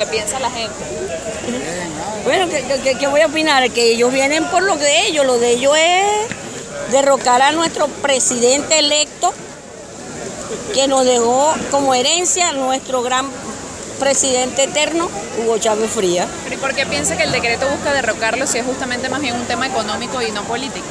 ¿Qué piensa la gente? Bueno, ¿qué, voy a opinar? Que ellos vienen por lo de ellos. Lo de ellos es derrocar a nuestro presidente electo que nos dejó como herencia nuestro gran presidente eterno, Hugo Chávez Fría. ¿Pero y por qué piensa que el decreto busca derrocarlo si es justamente más bien un tema económico y no político?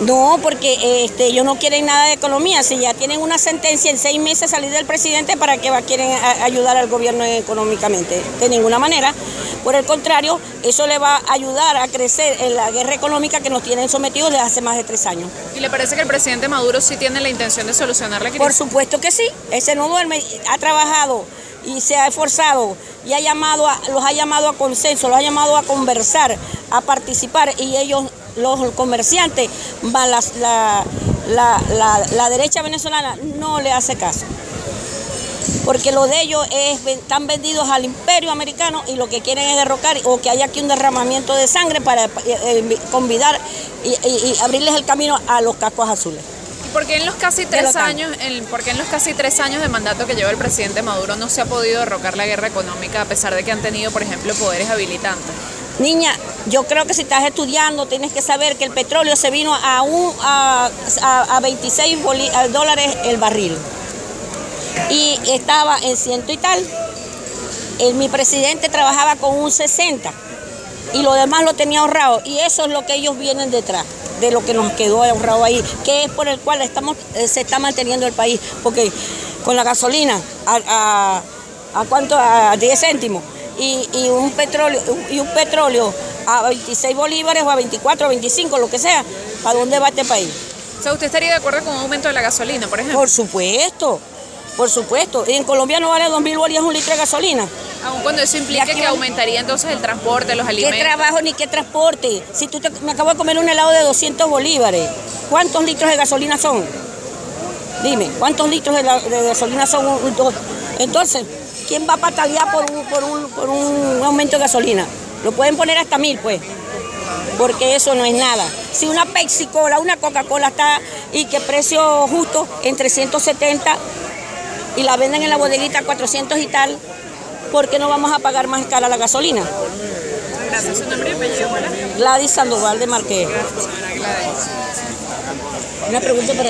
No, porque este, ellos no quieren nada de economía. Si ya tienen una sentencia en seis meses salir del presidente, ¿para qué va, quieren ayudar al gobierno económicamente? De ninguna manera. Por el contrario, eso le va a ayudar a crecer en la guerra económica que nos tienen sometidos desde hace más de tres años. ¿Y le parece que el presidente Maduro sí tiene la intención de solucionar la crisis? Por supuesto que sí. Ese no duerme, ha trabajado y se ha esforzado y ha llamado a, los ha llamado a consenso, los ha llamado a conversar, a participar y ellos los comerciantes, la, la, derecha venezolana no le hace caso. Porque lo de ellos es, están vendidos al imperio americano y lo que quieren es derrocar o que haya aquí un derramamiento de sangre para eh, eh, convidar y, abrirles el camino a los cascos azules. ¿Por qué en los casi tres años, en los casi tres años de mandato que lleva el presidente Maduro no se ha podido derrocar la guerra económica a pesar de que han tenido, por ejemplo, poderes habilitantes? Niña, yo creo que si estás estudiando tienes que saber que el petróleo se vino a, un, a, a, 26 dólares el barril. Y estaba en ciento y tal. El, mi presidente trabajaba con un 60 y lo demás lo tenía ahorrado. Y eso es lo que ellos vienen detrás de lo que nos quedó ahorrado ahí, que es por el cual estamos, eh, se está manteniendo el país. Porque con la gasolina, ¿a, a cuánto? A 10 céntimos y, un petróleo y un petróleo a 26 bolívares o a 24 o 25, lo que sea, ¿para dónde va este país? O sea, ¿usted estaría de acuerdo con un aumento de la gasolina, por ejemplo? Por supuesto, por supuesto. Y en Colombia no vale 2.000 bolívares un litro de gasolina. Aun cuando eso implica que aumentaría entonces el transporte, los alimentos. ¿Qué trabajo ni qué transporte? Si tú me acabo de comer un helado de 200 bolívares, ¿cuántos litros de gasolina son? Dime, ¿cuántos litros de, de gasolina son? Entonces, ¿quién va a patalear por un, por un, por un aumento de gasolina? Lo pueden poner hasta mil, pues, porque eso no es nada. Si una Pepsi Cola, una Coca-Cola está y que precio justo en 370 y la venden en la bodeguita a 400 y tal, ¿por qué no vamos a pagar más cara la gasolina? Gracias, su nombre y apellido. Gladys Sandoval de Marqués. Una pregunta para